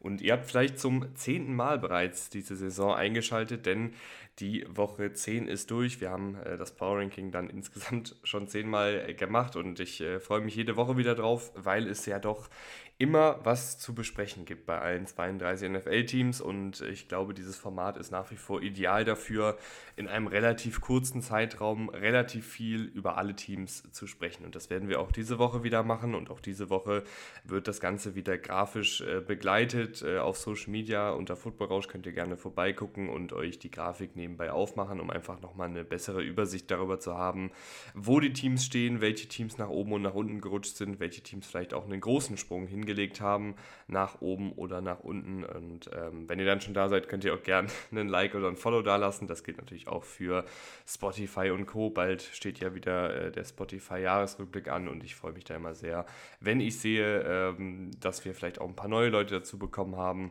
Und ihr habt vielleicht zum zehnten Mal bereits diese Saison eingeschaltet, denn die Woche 10 ist durch. Wir haben äh, das Power Ranking dann insgesamt schon zehnmal äh, gemacht und ich äh, freue mich jede Woche wieder drauf, weil es ja doch immer was zu besprechen gibt bei allen 32 NFL-Teams und ich glaube, dieses Format ist nach wie vor ideal dafür, in einem relativ kurzen Zeitraum relativ viel über alle Teams zu sprechen. Und das werden wir auch diese Woche wieder machen und auch diese Woche wird das Ganze wieder grafisch äh, begleitet äh, auf Social Media. Unter Football Rausch könnt ihr gerne vorbeigucken und euch die Grafik nebenbei aufmachen, um einfach nochmal eine bessere Übersicht darüber zu haben, wo die Teams stehen, welche Teams nach oben und nach unten gerutscht sind, welche Teams vielleicht auch einen großen Sprung hingelegt haben, nach oben oder nach unten. Und ähm, wenn ihr dann schon da seid, könnt ihr auch gerne einen Like oder ein Follow da lassen. Das gilt natürlich auch für Spotify und Co. Bald steht ja wieder äh, der Spotify-Jahresrückblick an und ich freue mich da immer sehr, wenn ich sehe, ähm, dass wir vielleicht auch ein paar neue Leute dazu bekommen haben.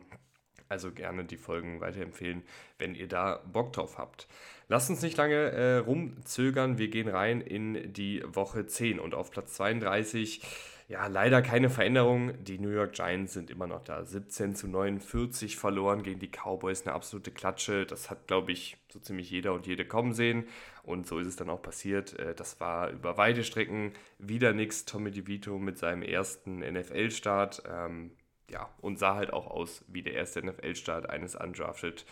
Also gerne die Folgen weiterempfehlen, wenn ihr da Bock drauf habt. Lasst uns nicht lange äh, rumzögern. Wir gehen rein in die Woche 10 und auf Platz 32 ja, leider keine Veränderung. Die New York Giants sind immer noch da. 17 zu 49 verloren gegen die Cowboys. Eine absolute Klatsche. Das hat, glaube ich, so ziemlich jeder und jede kommen sehen. Und so ist es dann auch passiert. Äh, das war über weite Strecken wieder nichts. Tommy DeVito mit seinem ersten NFL-Start. Ähm, ja, und sah halt auch aus wie der erste NFL-Start eines undrafted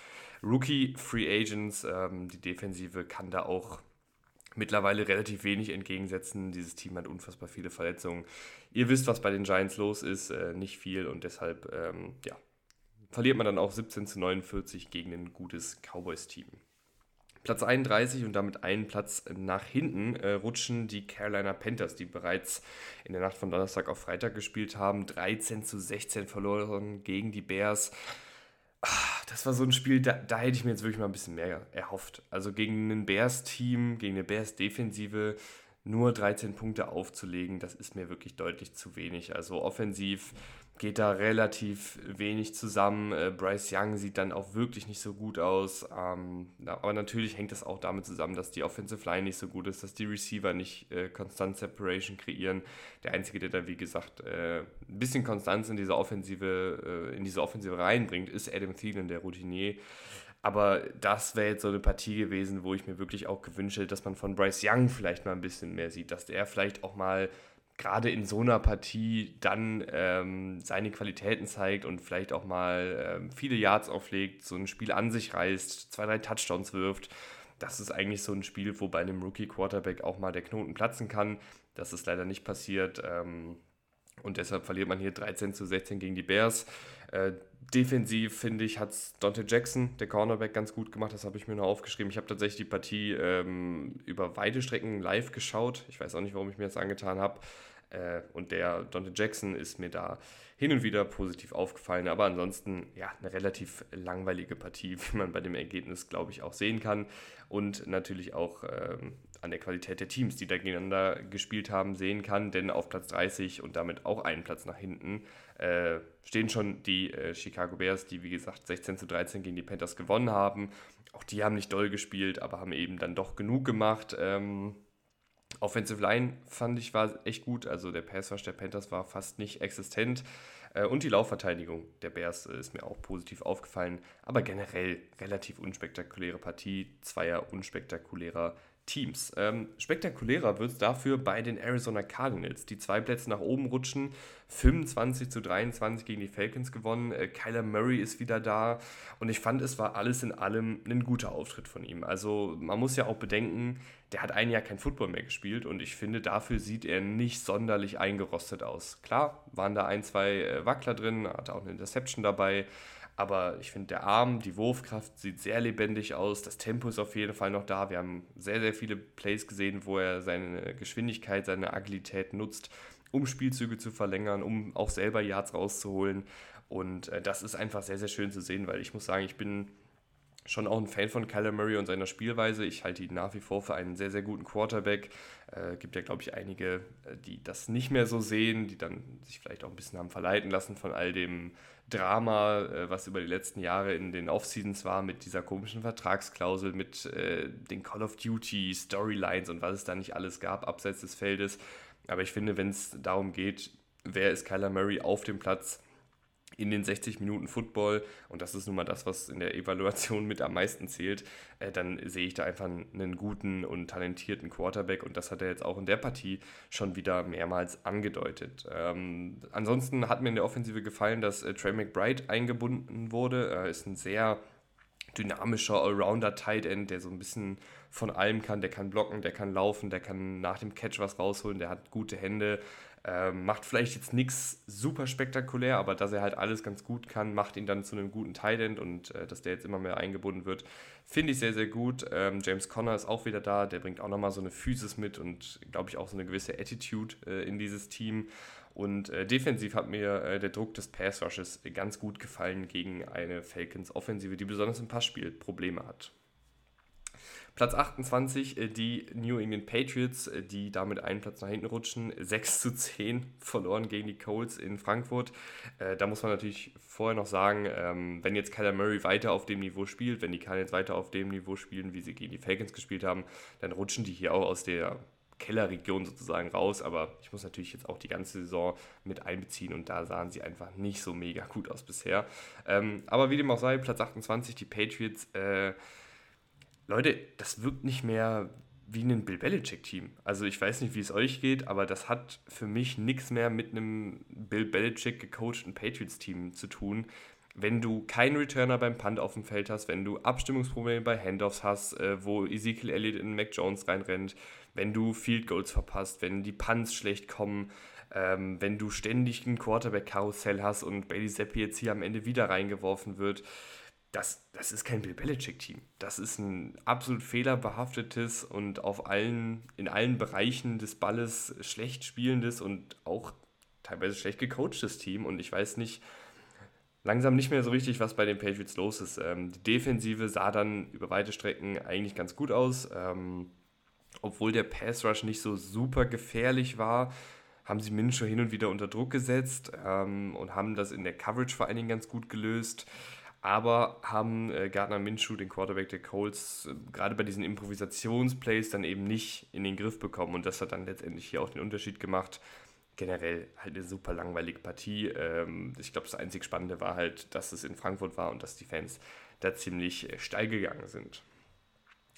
Rookie Free Agents. Ähm, die Defensive kann da auch mittlerweile relativ wenig entgegensetzen. Dieses Team hat unfassbar viele Verletzungen. Ihr wisst, was bei den Giants los ist, äh, nicht viel und deshalb ähm, ja, verliert man dann auch 17 zu 49 gegen ein gutes Cowboys-Team. Platz 31 und damit einen Platz nach hinten äh, rutschen die Carolina Panthers, die bereits in der Nacht von Donnerstag auf Freitag gespielt haben. 13 zu 16 verloren gegen die Bears. Ah, das war so ein Spiel, da, da hätte ich mir jetzt wirklich mal ein bisschen mehr erhofft. Also gegen ein Bears-Team, gegen eine Bears-Defensive nur 13 Punkte aufzulegen, das ist mir wirklich deutlich zu wenig. Also offensiv geht da relativ wenig zusammen. Äh, Bryce Young sieht dann auch wirklich nicht so gut aus. Ähm, aber natürlich hängt das auch damit zusammen, dass die Offensive Line nicht so gut ist, dass die Receiver nicht äh, konstant Separation kreieren. Der Einzige, der da, wie gesagt, äh, ein bisschen Konstanz in diese Offensive, in diese Offensive reinbringt, ist Adam Thielen, der Routinier. Aber das wäre jetzt so eine Partie gewesen, wo ich mir wirklich auch gewünscht hätte, dass man von Bryce Young vielleicht mal ein bisschen mehr sieht, dass der vielleicht auch mal gerade in so einer Partie dann ähm, seine Qualitäten zeigt und vielleicht auch mal ähm, viele Yards auflegt, so ein Spiel an sich reißt, zwei, drei Touchdowns wirft. Das ist eigentlich so ein Spiel, wo bei einem Rookie-Quarterback auch mal der Knoten platzen kann. Das ist leider nicht passiert. Ähm, und deshalb verliert man hier 13 zu 16 gegen die Bears. Äh, defensiv, finde ich, hat es Dante Jackson, der Cornerback, ganz gut gemacht. Das habe ich mir noch aufgeschrieben. Ich habe tatsächlich die Partie ähm, über weite Strecken live geschaut. Ich weiß auch nicht, warum ich mir das angetan habe. Äh, und der Dante Jackson ist mir da hin und wieder positiv aufgefallen. Aber ansonsten, ja, eine relativ langweilige Partie, wie man bei dem Ergebnis, glaube ich, auch sehen kann. Und natürlich auch ähm, an der Qualität der Teams, die da gegeneinander gespielt haben, sehen kann. Denn auf Platz 30 und damit auch einen Platz nach hinten äh, stehen schon die äh, Chicago Bears, die wie gesagt 16 zu 13 gegen die Panthers gewonnen haben. Auch die haben nicht doll gespielt, aber haben eben dann doch genug gemacht. Ähm, Offensive Line fand ich war echt gut. Also der Pass Rush der Panthers war fast nicht existent. Äh, und die Laufverteidigung der Bears äh, ist mir auch positiv aufgefallen. Aber generell relativ unspektakuläre Partie, zweier unspektakulärer Teams. Ähm, spektakulärer wird es dafür bei den Arizona Cardinals, die zwei Plätze nach oben rutschen, 25 zu 23 gegen die Falcons gewonnen. Äh, Kyler Murray ist wieder da und ich fand, es war alles in allem ein guter Auftritt von ihm. Also man muss ja auch bedenken, der hat ein Jahr kein Football mehr gespielt und ich finde, dafür sieht er nicht sonderlich eingerostet aus. Klar, waren da ein, zwei äh, Wackler drin, hatte auch eine Interception dabei. Aber ich finde, der Arm, die Wurfkraft sieht sehr lebendig aus. Das Tempo ist auf jeden Fall noch da. Wir haben sehr, sehr viele Plays gesehen, wo er seine Geschwindigkeit, seine Agilität nutzt, um Spielzüge zu verlängern, um auch selber Yards rauszuholen. Und äh, das ist einfach sehr, sehr schön zu sehen, weil ich muss sagen, ich bin schon auch ein Fan von Kyler Murray und seiner Spielweise. Ich halte ihn nach wie vor für einen sehr, sehr guten Quarterback. Äh, gibt ja, glaube ich, einige, äh, die das nicht mehr so sehen, die dann sich vielleicht auch ein bisschen haben verleiten lassen von all dem Drama, äh, was über die letzten Jahre in den Offseasons war, mit dieser komischen Vertragsklausel, mit äh, den Call of Duty Storylines und was es da nicht alles gab, abseits des Feldes. Aber ich finde, wenn es darum geht, wer ist Kyler Murray auf dem Platz, in den 60 Minuten Football, und das ist nun mal das, was in der Evaluation mit am meisten zählt, äh, dann sehe ich da einfach einen guten und talentierten Quarterback und das hat er jetzt auch in der Partie schon wieder mehrmals angedeutet. Ähm, ansonsten hat mir in der Offensive gefallen, dass äh, Trey McBride eingebunden wurde. Er ist ein sehr dynamischer Allrounder Tight End, der so ein bisschen von allem kann. Der kann blocken, der kann laufen, der kann nach dem Catch was rausholen, der hat gute Hände, ähm, macht vielleicht jetzt nichts super spektakulär, aber dass er halt alles ganz gut kann, macht ihn dann zu einem guten Tight und äh, dass der jetzt immer mehr eingebunden wird, finde ich sehr, sehr gut. Ähm, James Conner ist auch wieder da, der bringt auch nochmal so eine Physis mit und glaube ich auch so eine gewisse Attitude äh, in dieses Team. Und äh, defensiv hat mir äh, der Druck des Pass Rushes ganz gut gefallen gegen eine Falcons Offensive, die besonders im Passspiel Probleme hat. Platz 28, äh, die New England Patriots, äh, die damit einen Platz nach hinten rutschen. 6 zu 10 verloren gegen die Colts in Frankfurt. Äh, da muss man natürlich vorher noch sagen, ähm, wenn jetzt Kyler Murray weiter auf dem Niveau spielt, wenn die Cardinals weiter auf dem Niveau spielen, wie sie gegen die Falcons gespielt haben, dann rutschen die hier auch aus der Kellerregion sozusagen raus, aber ich muss natürlich jetzt auch die ganze Saison mit einbeziehen und da sahen sie einfach nicht so mega gut aus bisher. Ähm, aber wie dem auch sei, Platz 28, die Patriots, äh, Leute, das wirkt nicht mehr wie ein Bill Belichick-Team. Also ich weiß nicht, wie es euch geht, aber das hat für mich nichts mehr mit einem Bill Belichick gecoachten Patriots-Team zu tun. Wenn du keinen Returner beim Punt auf dem Feld hast, wenn du Abstimmungsprobleme bei Handoffs hast, äh, wo Ezekiel Elliott in Mac Jones reinrennt, wenn du Field Goals verpasst, wenn die Punts schlecht kommen, ähm, wenn du ständig ein Quarterback-Karussell hast und Bailey Zappi jetzt hier am Ende wieder reingeworfen wird, das, das ist kein Bill Belichick-Team. Das ist ein absolut fehlerbehaftetes und auf allen, in allen Bereichen des Balles schlecht spielendes und auch teilweise schlecht gecoachtes Team. Und ich weiß nicht, langsam nicht mehr so richtig, was bei den Patriots los ist. Ähm, die Defensive sah dann über weite Strecken eigentlich ganz gut aus. Ähm, obwohl der Pass Rush nicht so super gefährlich war, haben sie Minshew hin und wieder unter Druck gesetzt ähm, und haben das in der Coverage vor allen Dingen ganz gut gelöst aber haben äh, Gardner Minshew, den Quarterback der Colts, äh, gerade bei diesen Improvisationsplays dann eben nicht in den Griff bekommen und das hat dann letztendlich hier auch den Unterschied gemacht. Generell halt eine super langweilige Partie. Ähm, ich glaube, das einzig Spannende war halt, dass es in Frankfurt war und dass die Fans da ziemlich äh, steil gegangen sind.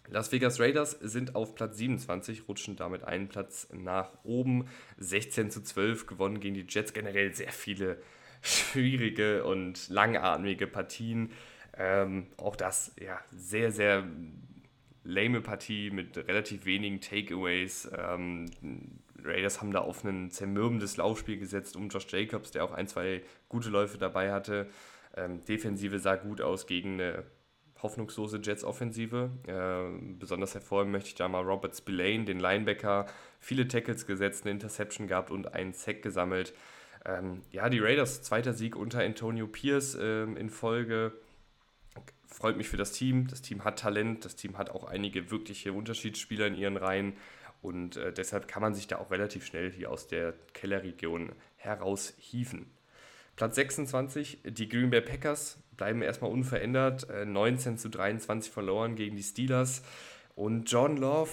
Las Vegas Raiders sind auf Platz 27, rutschen damit einen Platz nach oben. 16 zu 12 gewonnen gegen die Jets. Generell sehr viele schwierige und langatmige Partien. Ähm, auch das, ja, sehr, sehr lame Partie mit relativ wenigen Takeaways. Ähm, Raiders haben da auf ein zermürbendes Laufspiel gesetzt um Josh Jacobs, der auch ein, zwei gute Läufe dabei hatte. Ähm, Defensive sah gut aus gegen eine hoffnungslose Jets-Offensive. Äh, besonders hervorheben möchte ich da mal Robert Spillane, den Linebacker, viele Tackles gesetzt, eine Interception gehabt und einen Sack gesammelt. Ähm, ja, die Raiders, zweiter Sieg unter Antonio Pierce ähm, in Folge. Freut mich für das Team. Das Team hat Talent, das Team hat auch einige wirkliche Unterschiedsspieler in ihren Reihen und äh, deshalb kann man sich da auch relativ schnell hier aus der Kellerregion heraushieven. Platz 26, die Green Bay Packers bleiben erstmal unverändert. Äh, 19 zu 23 verloren gegen die Steelers. Und John Love,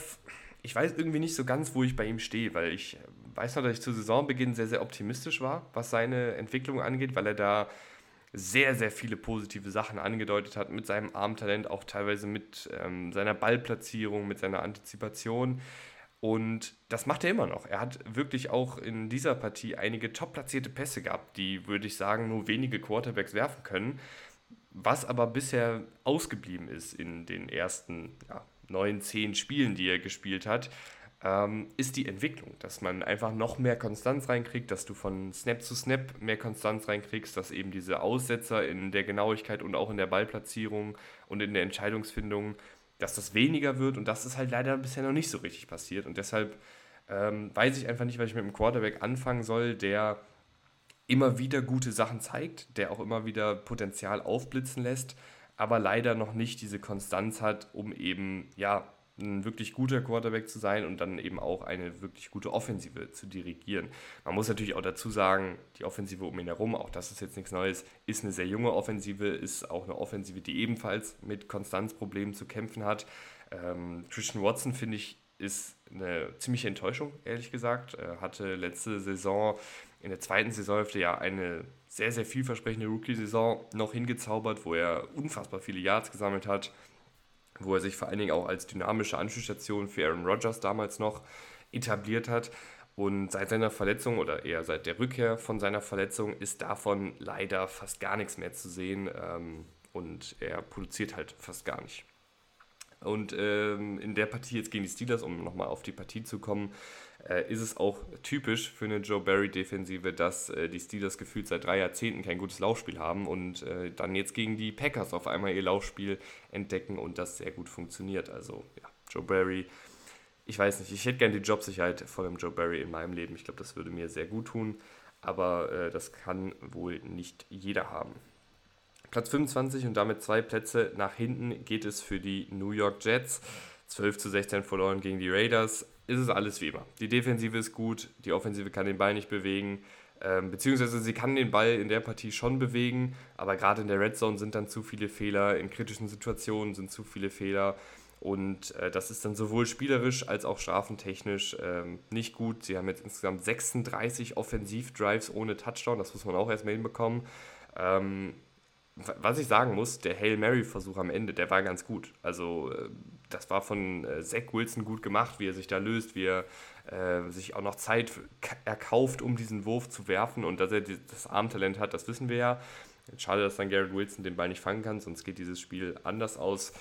ich weiß irgendwie nicht so ganz, wo ich bei ihm stehe, weil ich weiß noch, dass ich zu Saisonbeginn sehr, sehr optimistisch war, was seine Entwicklung angeht, weil er da sehr, sehr viele positive Sachen angedeutet hat mit seinem Armtalent, auch teilweise mit ähm, seiner Ballplatzierung, mit seiner Antizipation. Und das macht er immer noch. Er hat wirklich auch in dieser Partie einige top platzierte Pässe gehabt, die, würde ich sagen, nur wenige Quarterbacks werfen können. Was aber bisher ausgeblieben ist in den ersten ja, neun, zehn Spielen, die er gespielt hat ähm, ist die Entwicklung, dass man einfach noch mehr Konstanz reinkriegt, dass du von Snap zu Snap mehr Konstanz reinkriegst, dass eben diese Aussetzer in der Genauigkeit und auch in der Ballplatzierung und in der Entscheidungsfindung, dass das weniger wird. Und das ist halt leider bisher noch nicht so richtig passiert. Und deshalb ähm, weiß ich einfach nicht, was ich mit einem Quarterback anfangen soll, der immer wieder gute Sachen zeigt, der auch immer wieder Potenzial aufblitzen lässt, aber leider noch nicht diese Konstanz hat, um eben ja ein wirklich guter Quarterback zu sein und dann eben auch eine wirklich gute Offensive zu dirigieren. Man muss natürlich auch dazu sagen, die Offensive um ihn herum, auch das ist jetzt nichts Neues, ist eine sehr junge Offensive, ist auch eine Offensive, die ebenfalls mit Konstanzproblemen zu kämpfen hat. Ähm, Christian Watson, finde ich, ist eine ziemliche Enttäuschung, ehrlich gesagt. Er hatte letzte Saison, in der zweiten Saisonhälfte ja eine sehr, sehr vielversprechende Rookie-Saison noch hingezaubert, wo er unfassbar viele Yards gesammelt hat, wo er sich vor allen Dingen auch als dynamische Anschlussstation für Aaron Rodgers damals noch etabliert hat. Und seit seiner Verletzung oder eher seit der Rückkehr von seiner Verletzung ist davon leider fast gar nichts mehr zu sehen. Ähm, und er produziert halt fast gar nicht. Und ähm, in der Partie jetzt gegen die Steelers, um nochmal auf die Partie zu kommen, äh, ist es auch typisch für eine Joe Barry-Defensive, dass äh, die Steelers gefühlt seit drei Jahrzehnten kein gutes Laufspiel haben und äh, dann jetzt gegen die Packers auf einmal ihr Laufspiel entdecken und das sehr gut funktioniert. Also ja, Joe Barry, ich weiß nicht, ich hätte gerne die Jobsicherheit vor dem Joe Barry in meinem Leben. Ich glaube, das würde mir sehr gut tun, aber äh, das kann wohl nicht jeder haben. Platz 25 und damit zwei Plätze nach hinten geht es für die New York Jets. 12 zu 16 verloren gegen die Raiders. Ist es alles wie immer. Die Defensive ist gut, die Offensive kann den Ball nicht bewegen. Ähm, beziehungsweise sie kann den Ball in der Partie schon bewegen, aber gerade in der Red Zone sind dann zu viele Fehler, in kritischen Situationen sind zu viele Fehler. Und äh, das ist dann sowohl spielerisch als auch strafentechnisch ähm, nicht gut. Sie haben jetzt insgesamt 36 Offensivdrives ohne Touchdown, das muss man auch erstmal hinbekommen. Ähm, was ich sagen muss, der Hail Mary-Versuch am Ende, der war ganz gut. Also äh, das war von äh, Zach Wilson gut gemacht, wie er sich da löst, wie er äh, sich auch noch Zeit erkauft, um diesen Wurf zu werfen und dass er das Armtalent hat, das wissen wir ja. Schade, dass dann Garrett Wilson den Ball nicht fangen kann, sonst geht dieses Spiel anders aus.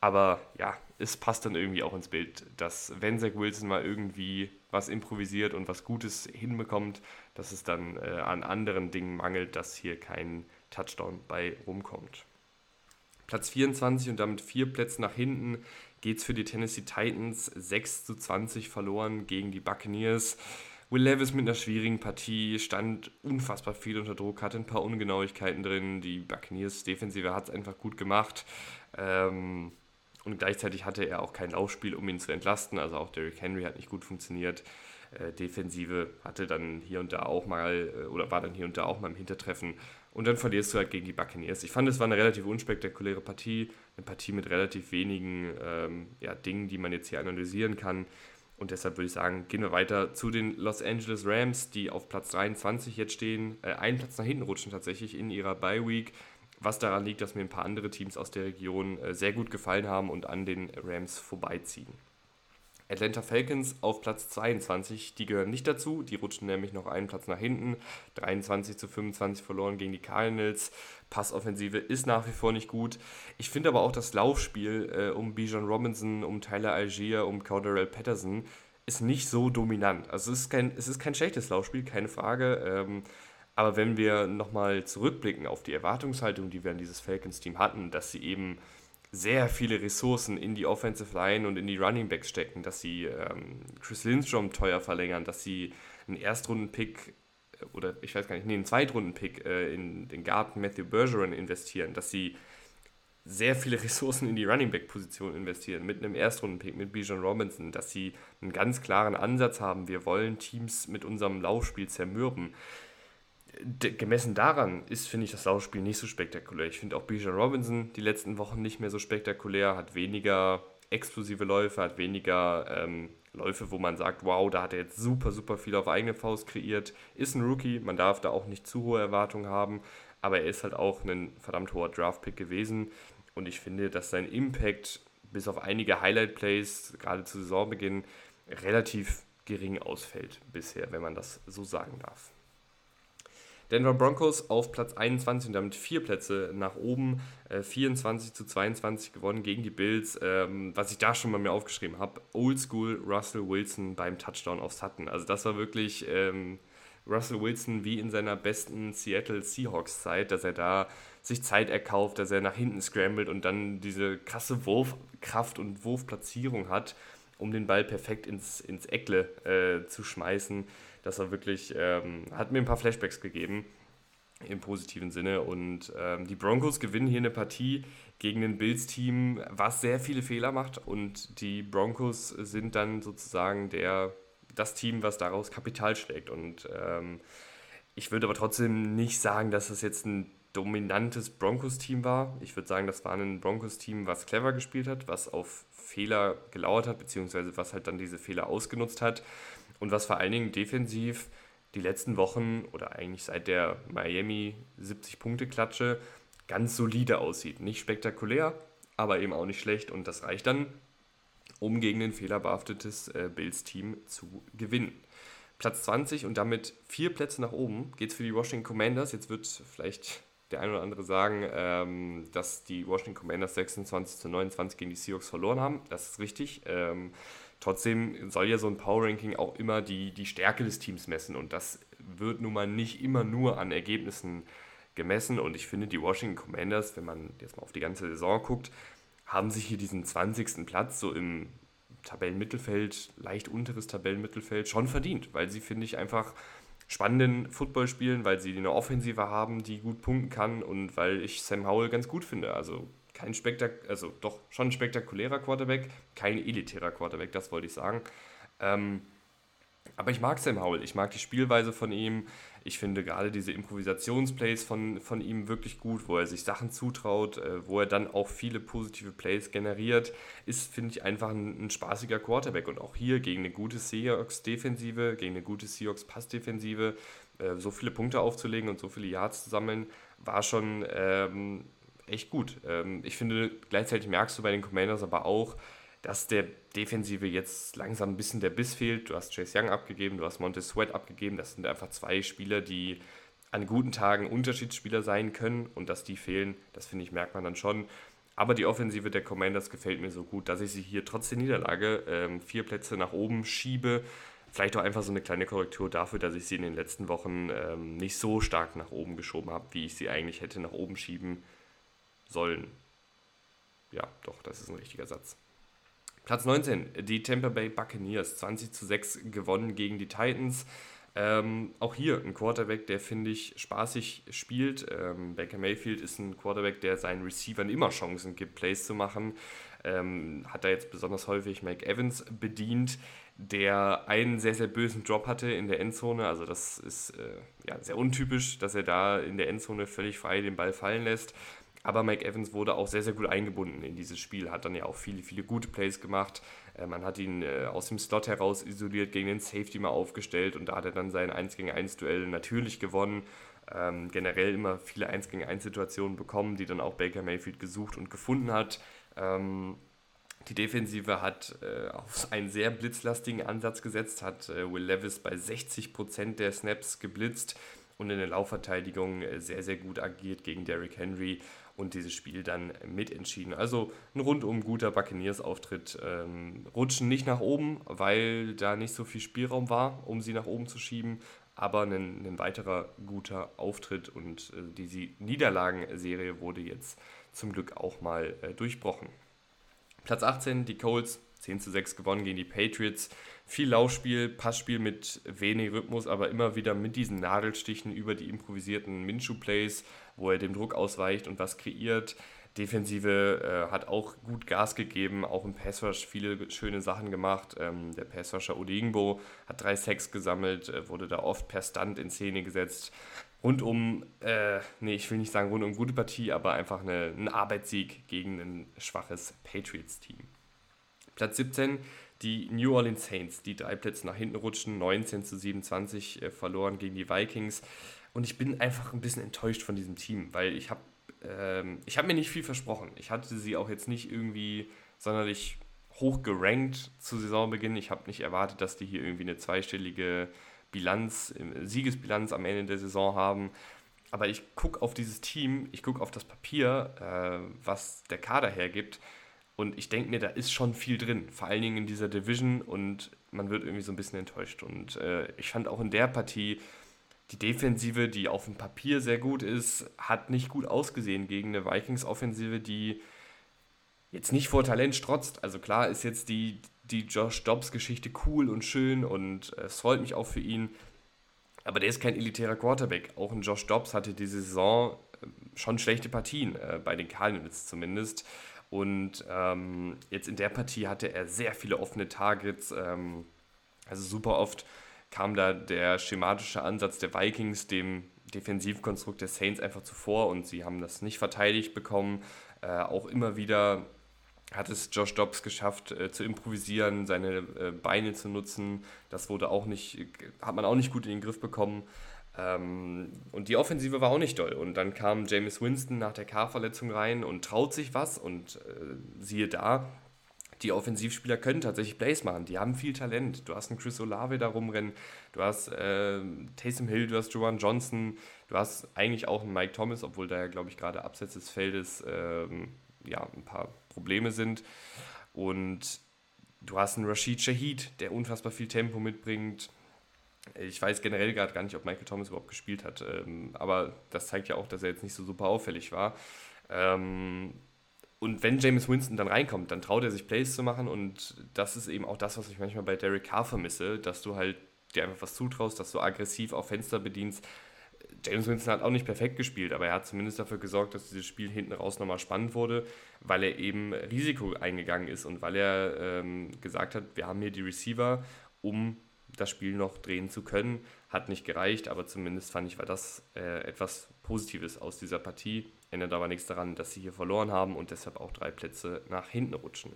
Aber ja, es passt dann irgendwie auch ins Bild, dass wenn Zach Wilson mal irgendwie was improvisiert und was Gutes hinbekommt, dass es dann äh, an anderen Dingen mangelt, dass hier kein Touchdown bei rumkommt. Platz 24 und damit vier Plätze nach hinten geht es für die Tennessee Titans 6 zu 20 verloren gegen die Buccaneers. Will Levis mit einer schwierigen Partie stand unfassbar viel unter Druck, hatte ein paar Ungenauigkeiten drin. Die Buccaneers Defensive hat es einfach gut gemacht. Ähm, und gleichzeitig hatte er auch kein Laufspiel, um ihn zu entlasten. Also auch Derrick Henry hat nicht gut funktioniert. Äh, Defensive hatte dann hier und da auch mal, äh, oder war dann hier und da auch mal im Hintertreffen. Und dann verlierst du halt gegen die Buccaneers. Ich fand, es war eine relativ unspektakuläre Partie. Eine Partie mit relativ wenigen ähm, ja, Dingen, die man jetzt hier analysieren kann. Und deshalb würde ich sagen, gehen wir weiter zu den Los Angeles Rams, die auf Platz 23 jetzt stehen. Äh, einen Platz nach hinten rutschen tatsächlich in ihrer Bye Week. Was daran liegt, dass mir ein paar andere Teams aus der Region äh, sehr gut gefallen haben und an den Rams vorbeiziehen. Atlanta Falcons auf Platz 22, die gehören nicht dazu, die rutschen nämlich noch einen Platz nach hinten. 23 zu 25 verloren gegen die Cardinals. Passoffensive ist nach wie vor nicht gut. Ich finde aber auch das Laufspiel äh, um Bijan Robinson, um Tyler Algier, um Cauderell Patterson ist nicht so dominant. Also es ist kein, es ist kein schlechtes Laufspiel, keine Frage. Ähm, aber wenn wir nochmal zurückblicken auf die Erwartungshaltung, die wir an dieses Falcons-Team hatten, dass sie eben sehr viele Ressourcen in die Offensive Line und in die Running Backs stecken, dass sie ähm, Chris Lindstrom teuer verlängern, dass sie einen Erstrunden-Pick äh, oder ich weiß gar nicht, nee, einen Zweitrunden-Pick äh, in den Garten Matthew Bergeron investieren, dass sie sehr viele Ressourcen in die Running Back Position investieren, mit einem Erstrunden-Pick, mit Bijan Robinson, dass sie einen ganz klaren Ansatz haben, wir wollen Teams mit unserem Laufspiel zermürben gemessen daran ist, finde ich, das Laufspiel nicht so spektakulär. Ich finde auch Bijan Robinson die letzten Wochen nicht mehr so spektakulär, hat weniger explosive Läufe, hat weniger ähm, Läufe, wo man sagt, wow, da hat er jetzt super, super viel auf eigene Faust kreiert. Ist ein Rookie, man darf da auch nicht zu hohe Erwartungen haben, aber er ist halt auch ein verdammt hoher Draftpick gewesen und ich finde, dass sein Impact bis auf einige Highlight-Plays, gerade zu Saisonbeginn, relativ gering ausfällt bisher, wenn man das so sagen darf. Denver Broncos auf Platz 21 und damit vier Plätze nach oben, äh, 24 zu 22 gewonnen gegen die Bills. Ähm, was ich da schon mal mir aufgeschrieben habe, Oldschool Russell Wilson beim Touchdown auf Sutton. Also das war wirklich ähm, Russell Wilson wie in seiner besten Seattle Seahawks Zeit, dass er da sich Zeit erkauft, dass er nach hinten scrambled und dann diese krasse Wurfkraft und Wurfplatzierung hat, um den Ball perfekt ins, ins Eckle äh, zu schmeißen. Das war wirklich, ähm, hat mir ein paar Flashbacks gegeben. im positiven Sinne. Und ähm, die Broncos gewinnen hier eine Partie gegen ein Bills-Team, was sehr viele Fehler macht. Und die Broncos sind dann sozusagen der, das Team, was daraus Kapital schlägt. Und ähm, ich würde aber trotzdem nicht sagen, dass es jetzt ein dominantes Broncos-Team war. Ich würde sagen, das war ein Broncos-Team, was clever gespielt hat, was auf Fehler gelauert hat, beziehungsweise was halt dann diese Fehler ausgenutzt hat und was vor allen Dingen defensiv die letzten Wochen oder eigentlich seit der Miami 70-Punkte-Klatsche ganz solide aussieht. Nicht spektakulär, aber eben auch nicht schlecht und das reicht dann, um gegen ein fehlerbehaftetes äh, Bills-Team zu gewinnen. Platz 20 und damit vier Plätze nach oben geht es für die Washington Commanders. Jetzt wird vielleicht der eine oder andere sagen, ähm, dass die Washington Commanders 26 zu 29 gegen die Seahawks verloren haben. Das ist richtig. Ähm, trotzdem soll ja so ein Power Ranking auch immer die, die Stärke des Teams messen und das wird nun mal nicht immer nur an Ergebnissen gemessen und ich finde, die Washington Commanders, wenn man jetzt mal auf die ganze Saison guckt, haben sich hier diesen 20. Platz so im Tabellenmittelfeld, leicht unteres Tabellenmittelfeld schon verdient, weil sie, finde ich, einfach spannenden Football spielen, weil sie eine Offensive haben, die gut punkten kann und weil ich Sam Howell ganz gut finde. Also kein Spektak also doch schon ein spektakulärer Quarterback, kein elitärer Quarterback, das wollte ich sagen. Ähm, aber ich mag Sam Howell, ich mag die Spielweise von ihm. Ich finde gerade diese Improvisationsplays von, von ihm wirklich gut, wo er sich Sachen zutraut, äh, wo er dann auch viele positive Plays generiert, ist, finde ich, einfach ein, ein, spaßiger Quarterback. Und auch hier gegen eine gute Seahawks-Defensive, gegen eine gute Seahawks-Pass-Defensive, äh, so viele Punkte aufzulegen und so viele Yards zu sammeln, war schon ähm, echt gut. Ähm, ich finde, gleichzeitig merkst du bei den Commanders aber auch, dass der Defensive jetzt langsam ein bisschen der Biss fehlt. Du hast Chase Young abgegeben, du hast Montez Sweat abgegeben. Das sind einfach zwei Spieler, die an guten Tagen Unterschiedsspieler sein können und dass die fehlen, das finde ich, merkt man dann schon. Aber die Offensive der Commanders gefällt mir so gut, dass ich sie hier trotz der Niederlage ähm, vier Plätze nach oben schiebe. Vielleicht auch einfach so eine kleine Korrektur dafür, dass ich sie in den letzten Wochen ähm, nicht so stark nach oben geschoben habe, wie ich sie eigentlich hätte nach oben schieben sollen. Ja, doch, das ist ein richtiger Satz. Platz 19, die Tampa Bay Buccaneers, 20 zu 6 gewonnen gegen die Titans. Ähm, auch hier ein Quarterback, der finde ich spaßig spielt. Ähm, Baker Mayfield ist ein Quarterback, der seinen Receivern immer Chancen gibt, Plays zu machen. Ähm, hat da jetzt besonders häufig Mike Evans bedient, der einen sehr, sehr bösen Drop hatte in der Endzone. Also das ist äh, ja, sehr untypisch, dass er da in der Endzone völlig frei den Ball fallen lässt. Aber Mike Evans wurde auch sehr, sehr gut eingebunden in dieses Spiel, hat dann ja auch viele, viele gute Plays gemacht. Äh, man hat ihn äh, aus dem Slot heraus isoliert, gegen den Safety mal aufgestellt und da hat er dann sein 1 gegen 1 Duell natürlich gewonnen. Ähm, generell immer viele 1 gegen 1 Situationen bekommen, die dann auch Baker Mayfield gesucht und gefunden hat. Ähm, die Defensive hat äh, auf einen sehr blitzlastigen Ansatz gesetzt, hat äh, Will Levis bei 60% der Snaps geblitzt und in der Laufverteidigung äh, sehr, sehr gut agiert gegen Derrick Henry und dieses Spiel dann mitentschieden. Also ein rundum guter Buccaneers-Auftritt. Ähm, rutschen nicht nach oben, weil da nicht so viel Spielraum war, um sie nach oben zu schieben, aber ein, ein weiterer guter Auftritt und äh, diese Niederlagenserie wurde jetzt zum Glück auch mal äh, durchbrochen. Platz 18, die Colts, 10 zu 6 gewonnen gegen die Patriots. Viel Laufspiel, Passspiel mit wenig Rhythmus, aber immer wieder mit diesen Nadelstichen über die improvisierten Minshu-Plays wo er dem Druck ausweicht und was kreiert. Defensive äh, hat auch gut Gas gegeben, auch im Passrush viele schöne Sachen gemacht. Ähm, der Passrusher Odingbo hat drei Sacks gesammelt, äh, wurde da oft per Stunt in Szene gesetzt. Rundum, äh, nee, ich will nicht sagen rundum gute Partie, aber einfach eine, ein Arbeitssieg gegen ein schwaches Patriots-Team. Platz 17, die New Orleans Saints, die drei Plätze nach hinten rutschen, 19 zu 27 äh, verloren gegen die Vikings. Und ich bin einfach ein bisschen enttäuscht von diesem Team, weil ich habe ähm, ich mir nicht viel versprochen. Ich hatte sie auch jetzt nicht irgendwie sonderlich hoch gerankt zu Saisonbeginn. Ich habe nicht erwartet, dass die hier irgendwie eine zweistellige Bilanz, Siegesbilanz am Ende der Saison haben. Aber ich gucke auf dieses Team, ich gucke auf das Papier, äh, was der Kader hergibt. Und ich denke mir, da ist schon viel drin, vor allen Dingen in dieser Division. Und man wird irgendwie so ein bisschen enttäuscht. Und äh, ich fand auch in der Partie, die Defensive, die auf dem Papier sehr gut ist, hat nicht gut ausgesehen gegen eine Vikings-Offensive, die jetzt nicht vor Talent strotzt. Also klar ist jetzt die, die Josh Dobbs-Geschichte cool und schön und es freut mich auch für ihn. Aber der ist kein elitärer Quarterback. Auch ein Josh Dobbs hatte diese Saison äh, schon schlechte Partien, äh, bei den Cardinals zumindest. Und ähm, jetzt in der Partie hatte er sehr viele offene Targets. Ähm, also super oft kam da der schematische Ansatz der Vikings dem Defensivkonstrukt der Saints einfach zuvor und sie haben das nicht verteidigt bekommen. Äh, auch immer wieder hat es Josh Dobbs geschafft äh, zu improvisieren, seine äh, Beine zu nutzen. Das wurde auch nicht, hat man auch nicht gut in den Griff bekommen. Ähm, und die Offensive war auch nicht doll. Und dann kam James Winston nach der K-Verletzung rein und traut sich was. Und äh, siehe da, die Offensivspieler können tatsächlich Plays machen. Die haben viel Talent. Du hast einen Chris Olave da rumrennen, du hast äh, Taysom Hill, du hast Joan Johnson, du hast eigentlich auch einen Mike Thomas, obwohl da ja, glaube ich, gerade abseits des Feldes ähm, ja, ein paar Probleme sind. Und du hast einen Rashid Shahid, der unfassbar viel Tempo mitbringt. Ich weiß generell gerade gar nicht, ob Michael Thomas überhaupt gespielt hat, ähm, aber das zeigt ja auch, dass er jetzt nicht so super auffällig war. Ähm, und wenn James Winston dann reinkommt, dann traut er sich Plays zu machen und das ist eben auch das, was ich manchmal bei Derek Carr vermisse, dass du halt dir einfach was zutraust, dass du aggressiv auf Fenster bedienst. James Winston hat auch nicht perfekt gespielt, aber er hat zumindest dafür gesorgt, dass dieses Spiel hinten raus nochmal spannend wurde, weil er eben Risiko eingegangen ist und weil er ähm, gesagt hat, wir haben hier die Receiver, um das Spiel noch drehen zu können. Hat nicht gereicht, aber zumindest fand ich, war das äh, etwas Positives aus dieser Partie. Ändert aber nichts daran, dass sie hier verloren haben und deshalb auch drei Plätze nach hinten rutschen.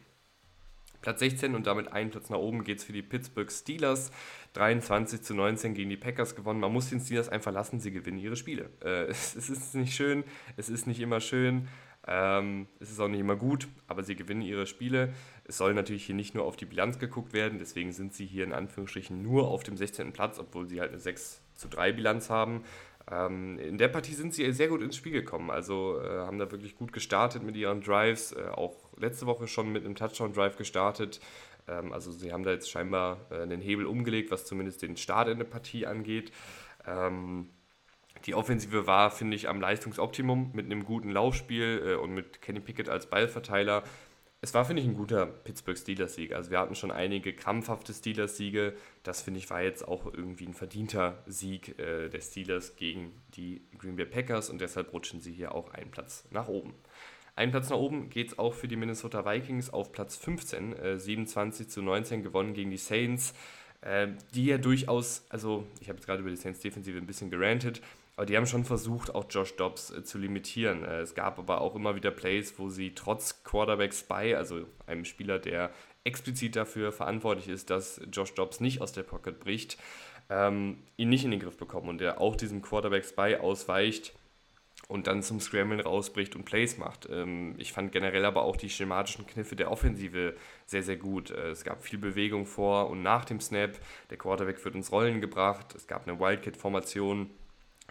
Platz 16 und damit einen Platz nach oben geht es für die Pittsburgh Steelers. 23 zu 19 gegen die Packers gewonnen. Man muss den Steelers einfach lassen, sie gewinnen ihre Spiele. Äh, es, es, ist nicht schön, es ist nicht immer schön, ähm, es ist auch nicht immer gut, aber sie gewinnen ihre Spiele. Es soll natürlich hier nicht nur auf die Bilanz geguckt werden, deswegen sind sie hier in Anführungsstrichen nur auf dem 16. Platz, obwohl sie halt eine 6 zu 3 Bilanz haben. Ähm, in der Partie sind sie sehr gut ins Spiel gekommen, also äh, haben da wirklich gut gestartet mit ihren Drives, äh, auch letzte Woche schon mit einem Touchdown-Drive gestartet. Ähm, also sie haben da jetzt scheinbar äh, einen Hebel umgelegt, was zumindest den Start in der Partie angeht. Ähm, die Offensive war, finde ich, am Leistungsoptimum mit einem guten Laufspiel äh, und mit Kenny Pickett als Ballverteiler. Es war, finde ich, ein guter Pittsburgh Steelers-Sieg. Also wir hatten schon einige krampfhafte Steelers-Siege. Das, finde ich, war jetzt auch irgendwie ein verdienter Sieg äh, der Steelers gegen die Green Bay Packers und deshalb rutschen sie hier auch einen Platz nach oben. Einen Platz nach oben geht es auch für die Minnesota Vikings auf Platz 15, äh, 27 zu 19 gewonnen gegen die Saints, äh, die ja durchaus, also ich habe jetzt gerade über die Saints Defensive ein bisschen gerantet, aber die haben schon versucht, auch Josh Dobbs äh, zu limitieren. Äh, es gab aber auch immer wieder Plays, wo sie trotz Quarterback Spy, also einem Spieler, der explizit dafür verantwortlich ist, dass Josh Dobbs nicht aus der Pocket bricht, ähm, ihn nicht in den Griff bekommen und der auch diesem Quarterback Spy ausweicht und dann zum Scramble rausbricht und Plays macht. Ähm, ich fand generell aber auch die schematischen Kniffe der Offensive sehr, sehr gut. Äh, es gab viel Bewegung vor und nach dem Snap. Der Quarterback wird ins Rollen gebracht. Es gab eine Wildcat-Formation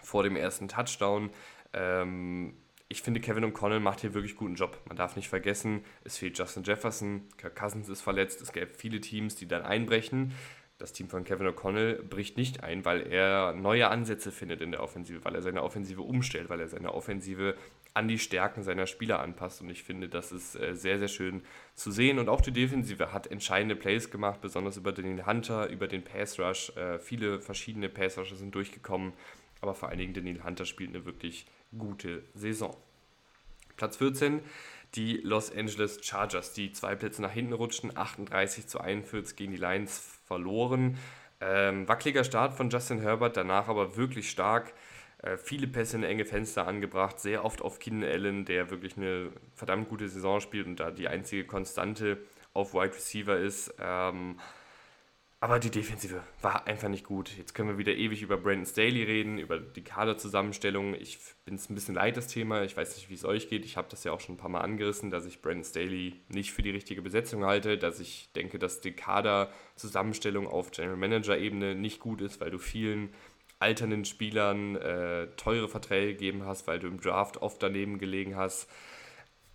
vor dem ersten Touchdown. Ähm, ich finde, Kevin O'Connell macht hier wirklich guten Job. Man darf nicht vergessen, es fehlt Justin Jefferson, Kirk Cousins ist verletzt, es gäbe viele Teams, die dann einbrechen. Das Team von Kevin O'Connell bricht nicht ein, weil er neue Ansätze findet in der Offensive, weil er seine Offensive umstellt, weil er seine Offensive an die Stärken seiner Spieler anpasst. Und ich finde, das ist äh, sehr, sehr schön zu sehen. Und auch die Defensive hat entscheidende Plays gemacht, besonders über den Hunter, über den Pass Rush. Äh, viele verschiedene Pass Rushes sind durchgekommen aber vor allen Dingen Daniel Hunter spielt eine wirklich gute Saison. Platz 14, die Los Angeles Chargers, die zwei Plätze nach hinten rutschten, 38 zu 41 gegen die Lions verloren. Ähm, wackeliger Start von Justin Herbert, danach aber wirklich stark. Äh, viele Pässe in enge Fenster angebracht, sehr oft auf Keenan Allen, der wirklich eine verdammt gute Saison spielt und da die einzige Konstante auf Wide Receiver ist. Ähm, aber die Defensive war einfach nicht gut. Jetzt können wir wieder ewig über Brandon Staley reden, über die Kaderzusammenstellung. Ich bin es ein bisschen leid, das Thema. Ich weiß nicht, wie es euch geht. Ich habe das ja auch schon ein paar Mal angerissen, dass ich Brandon Staley nicht für die richtige Besetzung halte, dass ich denke, dass die Kaderzusammenstellung auf General Manager-Ebene nicht gut ist, weil du vielen alternden Spielern äh, teure Verträge gegeben hast, weil du im Draft oft daneben gelegen hast.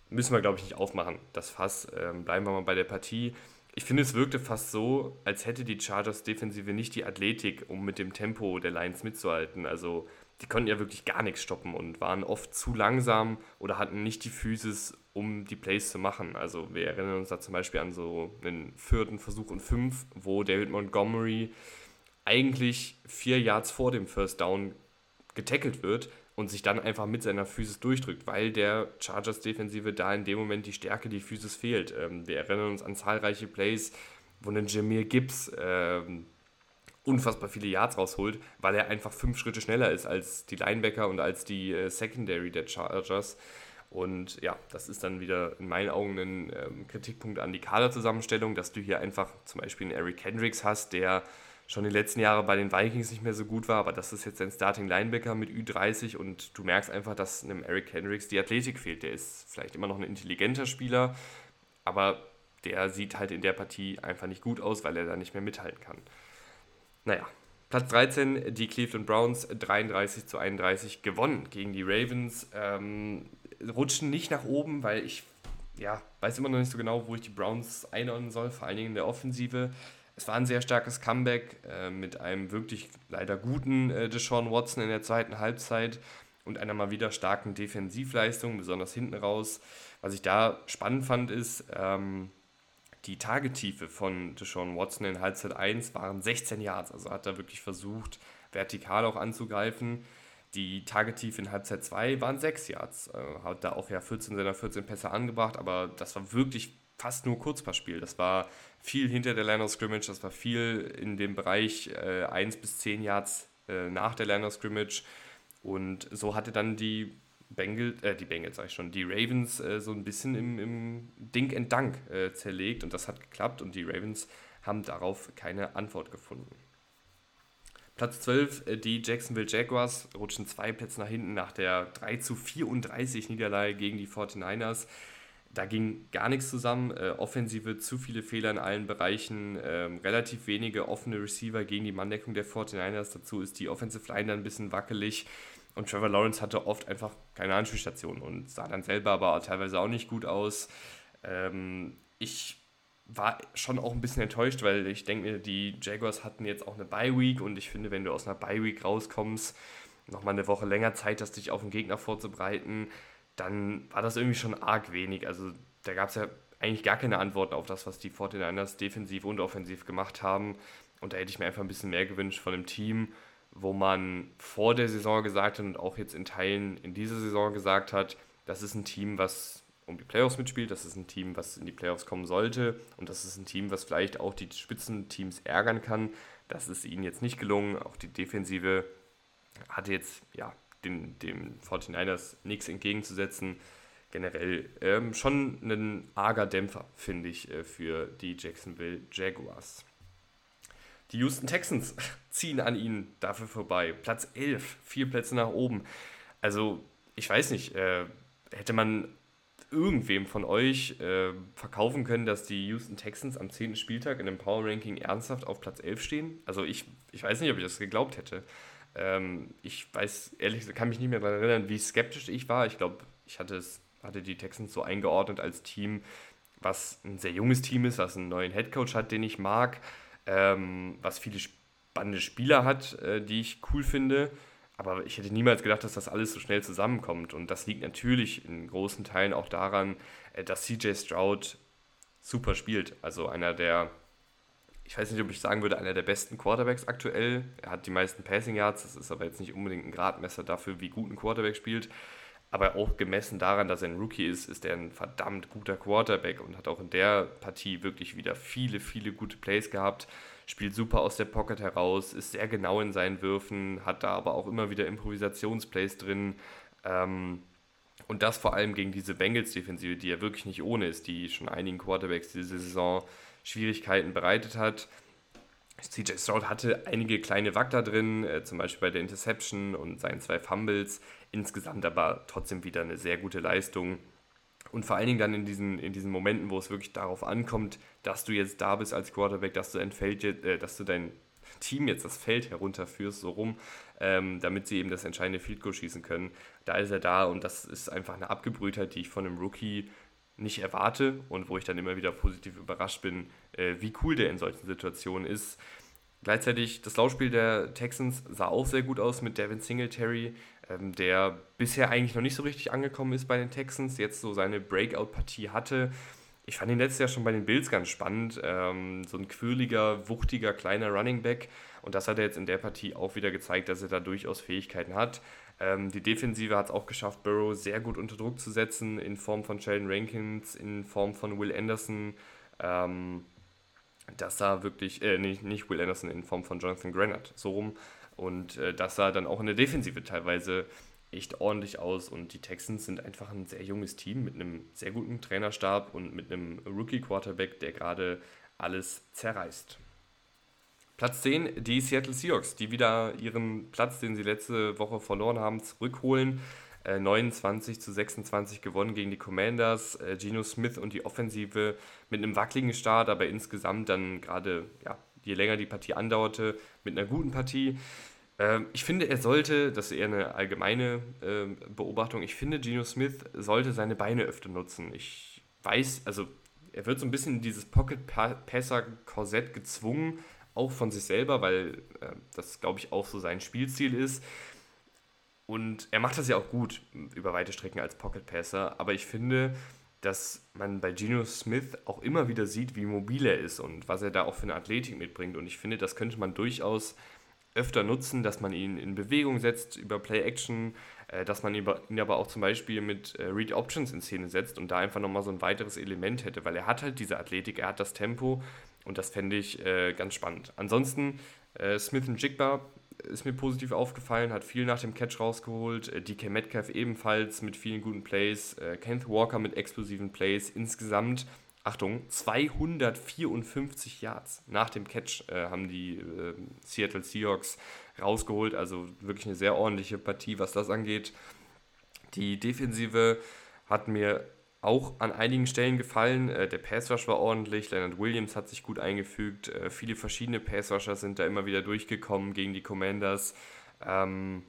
Müssen wir, glaube ich, nicht aufmachen, das Fass. Ähm, bleiben wir mal bei der Partie. Ich finde, es wirkte fast so, als hätte die Chargers Defensive nicht die Athletik, um mit dem Tempo der Lions mitzuhalten. Also die konnten ja wirklich gar nichts stoppen und waren oft zu langsam oder hatten nicht die Physis, um die Plays zu machen. Also wir erinnern uns da zum Beispiel an so einen vierten Versuch und fünf, wo David Montgomery eigentlich vier Yards vor dem First Down getackelt wird und sich dann einfach mit seiner Physis durchdrückt, weil der Chargers-Defensive da in dem Moment die Stärke, die Physis fehlt. Ähm, wir erinnern uns an zahlreiche Plays, wo ein Jameer Gibbs ähm, unfassbar viele Yards rausholt, weil er einfach fünf Schritte schneller ist als die Linebacker und als die äh, Secondary der Chargers. Und ja, das ist dann wieder in meinen Augen ein ähm, Kritikpunkt an die Kaderzusammenstellung, dass du hier einfach zum Beispiel einen Eric Hendricks hast, der schon die letzten Jahre bei den Vikings nicht mehr so gut war, aber das ist jetzt ein Starting Linebacker mit Ü30 und du merkst einfach, dass einem Eric Hendricks die Athletik fehlt. Der ist vielleicht immer noch ein intelligenter Spieler, aber der sieht halt in der Partie einfach nicht gut aus, weil er da nicht mehr mithalten kann. Naja, Platz 13, die Cleveland Browns 33 zu 31 gewonnen gegen die Ravens. Ähm, rutschen nicht nach oben, weil ich ja, weiß immer noch nicht so genau, wo ich die Browns einordnen soll, vor allen Dingen in der Offensive. Es war ein sehr starkes Comeback äh, mit einem wirklich leider guten äh, Deshaun Watson in der zweiten Halbzeit und einer mal wieder starken Defensivleistung, besonders hinten raus. Was ich da spannend fand, ist, ähm, die Tagetiefe von Deshaun Watson in Halbzeit 1 waren 16 Yards. Also hat er wirklich versucht, vertikal auch anzugreifen. Die Tagetiefe in Halbzeit 2 waren 6 Yards. Äh, hat da auch ja 14 seiner 14 Pässe angebracht, aber das war wirklich fast nur Kurzpassspiel. Das war viel hinter der Line of Scrimmage, das war viel in dem Bereich äh, 1 bis 10 Yards äh, nach der Line of Scrimmage. Und so hatte dann die Bengals, äh, die Bengals sag ich schon, die Ravens äh, so ein bisschen im, im Dink and Dunk äh, zerlegt und das hat geklappt und die Ravens haben darauf keine Antwort gefunden. Platz 12, äh, die Jacksonville Jaguars rutschen zwei Plätze nach hinten nach der 3 zu 34 Niederlage gegen die 49ers da ging gar nichts zusammen. Äh, Offensive, zu viele Fehler in allen Bereichen, ähm, relativ wenige offene Receiver gegen die Manndeckung der 49ers. Dazu ist die Offensive Line dann ein bisschen wackelig. Und Trevor Lawrence hatte oft einfach keine Anspielstation und sah dann selber aber teilweise auch nicht gut aus. Ähm, ich war schon auch ein bisschen enttäuscht, weil ich denke mir, die Jaguars hatten jetzt auch eine Bye-Week und ich finde, wenn du aus einer Bye-Week rauskommst, nochmal eine Woche länger Zeit hast, dich auf den Gegner vorzubereiten, dann war das irgendwie schon arg wenig. Also da gab es ja eigentlich gar keine Antworten auf das, was die 49ers defensiv und offensiv gemacht haben. Und da hätte ich mir einfach ein bisschen mehr gewünscht von dem Team, wo man vor der Saison gesagt hat und auch jetzt in Teilen in dieser Saison gesagt hat, das ist ein Team, was um die Playoffs mitspielt, das ist ein Team, was in die Playoffs kommen sollte und das ist ein Team, was vielleicht auch die Spitzenteams ärgern kann. Das ist ihnen jetzt nicht gelungen. Auch die Defensive hatte jetzt ja den, dem 49ers nichts entgegenzusetzen. Generell ähm, schon ein arger Dämpfer, finde ich, äh, für die Jacksonville Jaguars. Die Houston Texans ziehen an ihnen dafür vorbei. Platz 11, vier Plätze nach oben. Also, ich weiß nicht, äh, hätte man irgendwem von euch äh, verkaufen können, dass die Houston Texans am 10. Spieltag in dem Power Ranking ernsthaft auf Platz 11 stehen? Also, ich, ich weiß nicht, ob ich das geglaubt hätte. Ähm, ich weiß, ehrlich gesagt, kann mich nicht mehr daran erinnern, wie skeptisch ich war. Ich glaube, ich hatte, es, hatte die Texans so eingeordnet als Team, was ein sehr junges Team ist, was einen neuen Headcoach hat, den ich mag, ähm, was viele spannende Spieler hat, äh, die ich cool finde. Aber ich hätte niemals gedacht, dass das alles so schnell zusammenkommt. Und das liegt natürlich in großen Teilen auch daran, äh, dass CJ Stroud super spielt. Also einer der ich weiß nicht, ob ich sagen würde, einer der besten Quarterbacks aktuell. Er hat die meisten Passing Yards, das ist aber jetzt nicht unbedingt ein Gradmesser dafür, wie gut ein Quarterback spielt. Aber auch gemessen daran, dass er ein Rookie ist, ist er ein verdammt guter Quarterback und hat auch in der Partie wirklich wieder viele, viele gute Plays gehabt. Spielt super aus der Pocket heraus, ist sehr genau in seinen Würfen, hat da aber auch immer wieder Improvisationsplays drin. Ähm, und das vor allem gegen diese Bengals-Defensive, die ja wirklich nicht ohne ist, die schon einigen Quarterbacks diese Saison Schwierigkeiten bereitet hat. CJ Stroud hatte einige kleine Wackler drin, äh, zum Beispiel bei der Interception und seinen zwei Fumbles. Insgesamt aber trotzdem wieder eine sehr gute Leistung. Und vor allen Dingen dann in diesen, in diesen Momenten, wo es wirklich darauf ankommt, dass du jetzt da bist als Quarterback, dass du dein, Feld, äh, dass du dein Team jetzt das Feld herunterführst, so rum, ähm, damit sie eben das entscheidende Field Goal schießen können. Da ist er da und das ist einfach eine Abgebrühtheit, die ich von einem Rookie nicht erwarte und wo ich dann immer wieder positiv überrascht bin, äh, wie cool der in solchen Situationen ist. Gleichzeitig das Laufspiel der Texans sah auch sehr gut aus mit Devin Singletary, ähm, der bisher eigentlich noch nicht so richtig angekommen ist bei den Texans, jetzt so seine Breakout-Partie hatte. ich fand ihn letztes Jahr schon bei den Bills ganz spannend. Ähm, so ein quirliger, wuchtiger, kleiner Running Back. Und das hat er jetzt in der Partie auch wieder gezeigt, dass er da durchaus Fähigkeiten hat. Ähm, die Defensive hat es auch geschafft, Burrow sehr gut unter Druck zu setzen, in Form von Sheldon Rankins, in Form von Will Anderson. Ähm, das sah wirklich, äh, nicht, nicht Will Anderson, in Form von Jonathan Granite, so rum. Und äh, das sah dann auch in der Defensive teilweise echt ordentlich aus und die Texans sind einfach ein sehr junges Team mit einem sehr guten Trainerstab und mit einem Rookie-Quarterback, der gerade alles zerreißt. Platz 10, die Seattle Seahawks, die wieder ihren Platz, den sie letzte Woche verloren haben, zurückholen. Äh, 29 zu 26 gewonnen gegen die Commanders. Äh, Geno Smith und die Offensive mit einem wackeligen Start, aber insgesamt dann gerade, ja, je länger die Partie andauerte, mit einer guten Partie. Ähm, ich finde, er sollte, das ist eher eine allgemeine äh, Beobachtung, ich finde, Geno Smith sollte seine Beine öfter nutzen. Ich weiß, also er wird so ein bisschen in dieses Pocket-Passer-Korsett gezwungen, auch von sich selber, weil äh, das, glaube ich, auch so sein Spielziel ist. Und er macht das ja auch gut über weite Strecken als Pocket-Passer, aber ich finde, dass man bei Geno Smith auch immer wieder sieht, wie mobil er ist und was er da auch für eine Athletik mitbringt. Und ich finde, das könnte man durchaus öfter nutzen, dass man ihn in Bewegung setzt über Play-Action, äh, dass man ihn aber auch zum Beispiel mit äh, Read Options in Szene setzt und da einfach nochmal so ein weiteres Element hätte, weil er hat halt diese Athletik, er hat das Tempo und das fände ich äh, ganz spannend. Ansonsten äh, Smith und Jigba ist mir positiv aufgefallen, hat viel nach dem Catch rausgeholt, äh, DK Metcalf ebenfalls mit vielen guten Plays, äh, Kenneth Walker mit explosiven Plays, insgesamt Achtung, 254 Yards nach dem Catch äh, haben die äh, Seattle Seahawks rausgeholt. Also wirklich eine sehr ordentliche Partie, was das angeht. Die Defensive hat mir auch an einigen Stellen gefallen. Äh, der Passrush war ordentlich, Leonard Williams hat sich gut eingefügt. Äh, viele verschiedene Passrusher sind da immer wieder durchgekommen gegen die Commanders. Ähm,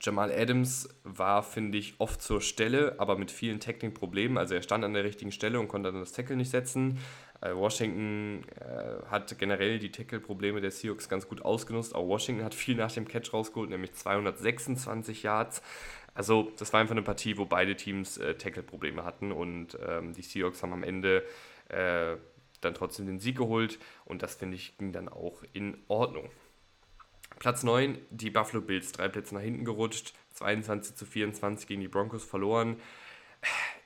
Jamal Adams war, finde ich, oft zur Stelle, aber mit vielen Tackling-Problemen. Also er stand an der richtigen Stelle und konnte dann das Tackle nicht setzen. Äh, Washington äh, hat generell die Tackle-Probleme der Seahawks ganz gut ausgenutzt. Auch Washington hat viel nach dem Catch rausgeholt, nämlich 226 Yards. Also das war einfach eine Partie, wo beide Teams äh, Tackle-Probleme hatten und ähm, die Seahawks haben am Ende äh, dann trotzdem den Sieg geholt und das, finde ich, ging dann auch in Ordnung. Platz 9, die Buffalo Bills, drei Plätze nach hinten gerutscht, 22 zu 24 gegen die Broncos verloren.